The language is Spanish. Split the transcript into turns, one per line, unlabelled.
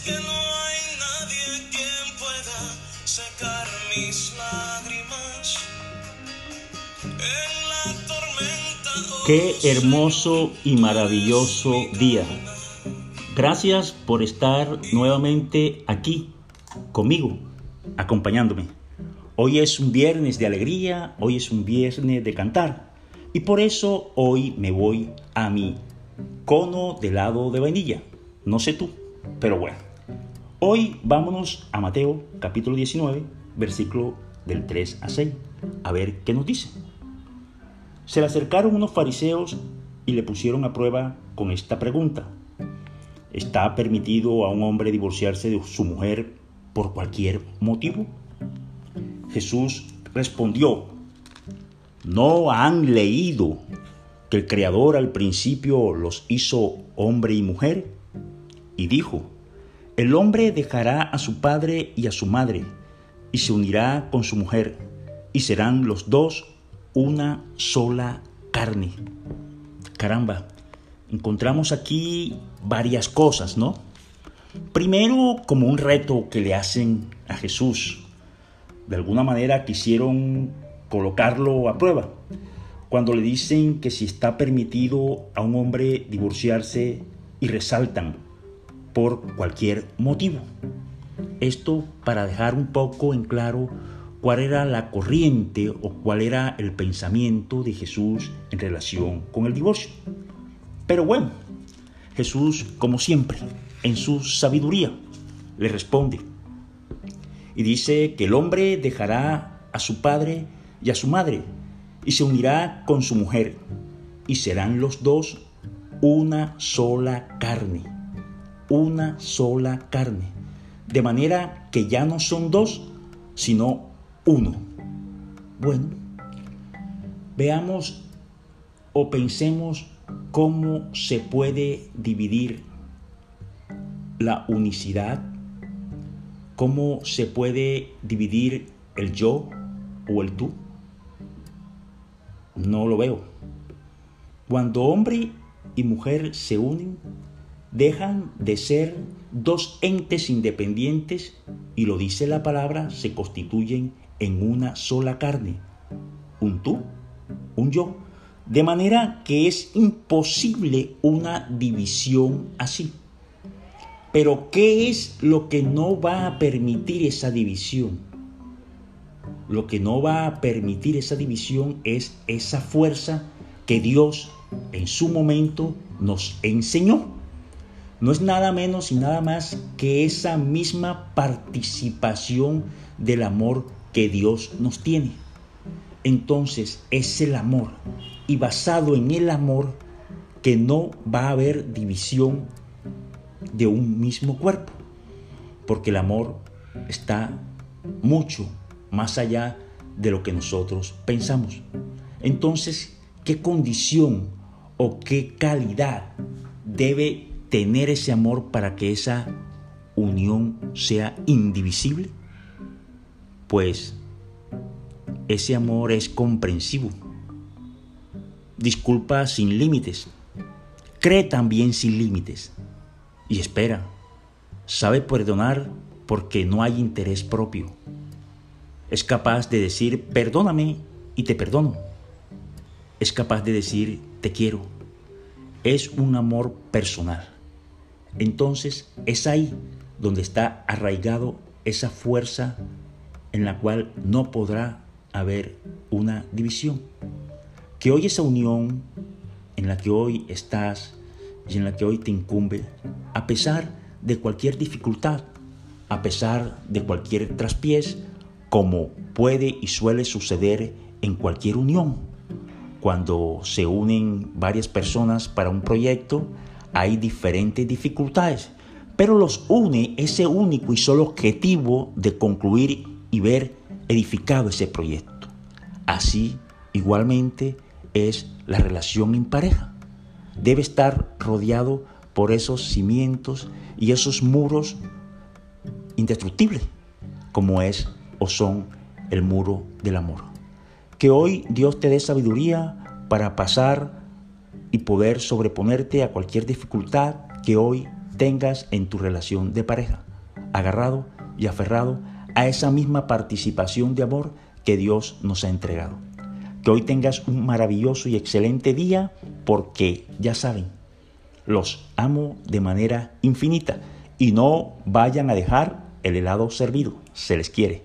que no hay nadie quien pueda mis lágrimas. En la tormenta.
Oh, Qué hermoso y maravilloso día. Gracias por estar nuevamente aquí conmigo, acompañándome. Hoy es un viernes de alegría, hoy es un viernes de cantar. Y por eso hoy me voy a mi cono de lado de vainilla. No sé tú pero bueno. Hoy vámonos a Mateo capítulo 19, versículo del 3 a 6, a ver qué nos dice. Se le acercaron unos fariseos y le pusieron a prueba con esta pregunta. ¿Está permitido a un hombre divorciarse de su mujer por cualquier motivo? Jesús respondió, ¿no han leído que el Creador al principio los hizo hombre y mujer? Y dijo, el hombre dejará a su padre y a su madre, y se unirá con su mujer, y serán los dos una sola carne. Caramba, encontramos aquí varias cosas, ¿no? Primero, como un reto que le hacen a Jesús. De alguna manera quisieron colocarlo a prueba. Cuando le dicen que si está permitido a un hombre divorciarse y resaltan por cualquier motivo. Esto para dejar un poco en claro cuál era la corriente o cuál era el pensamiento de Jesús en relación con el divorcio. Pero bueno, Jesús, como siempre, en su sabiduría, le responde y dice que el hombre dejará a su padre y a su madre y se unirá con su mujer y serán los dos una sola carne, una sola carne, de manera que ya no son dos, sino uno. Bueno, veamos o pensemos cómo se puede dividir la unicidad, cómo se puede dividir el yo o el tú. No lo veo. Cuando hombre y mujer se unen, dejan de ser dos entes independientes y lo dice la palabra, se constituyen en una sola carne, un tú, un yo. De manera que es imposible una división así. Pero ¿qué es lo que no va a permitir esa división? Lo que no va a permitir esa división es esa fuerza que Dios en su momento nos enseñó. No es nada menos y nada más que esa misma participación del amor que Dios nos tiene. Entonces es el amor y basado en el amor que no va a haber división de un mismo cuerpo, porque el amor está mucho más allá de lo que nosotros pensamos. Entonces, ¿qué condición o qué calidad debe tener ese amor para que esa unión sea indivisible? Pues ese amor es comprensivo, disculpa sin límites, cree también sin límites y espera, sabe perdonar porque no hay interés propio. Es capaz de decir perdóname y te perdono. Es capaz de decir te quiero. Es un amor personal. Entonces es ahí donde está arraigado esa fuerza en la cual no podrá haber una división. Que hoy esa unión en la que hoy estás y en la que hoy te incumbe, a pesar de cualquier dificultad, a pesar de cualquier traspiés, como puede y suele suceder en cualquier unión. Cuando se unen varias personas para un proyecto, hay diferentes dificultades, pero los une ese único y solo objetivo de concluir y ver edificado ese proyecto. Así, igualmente, es la relación en pareja. Debe estar rodeado por esos cimientos y esos muros indestructibles, como es o son el muro del amor. Que hoy Dios te dé sabiduría para pasar y poder sobreponerte a cualquier dificultad que hoy tengas en tu relación de pareja, agarrado y aferrado a esa misma participación de amor que Dios nos ha entregado. Que hoy tengas un maravilloso y excelente día porque ya saben, los amo de manera infinita y no vayan a dejar el helado servido, se les quiere.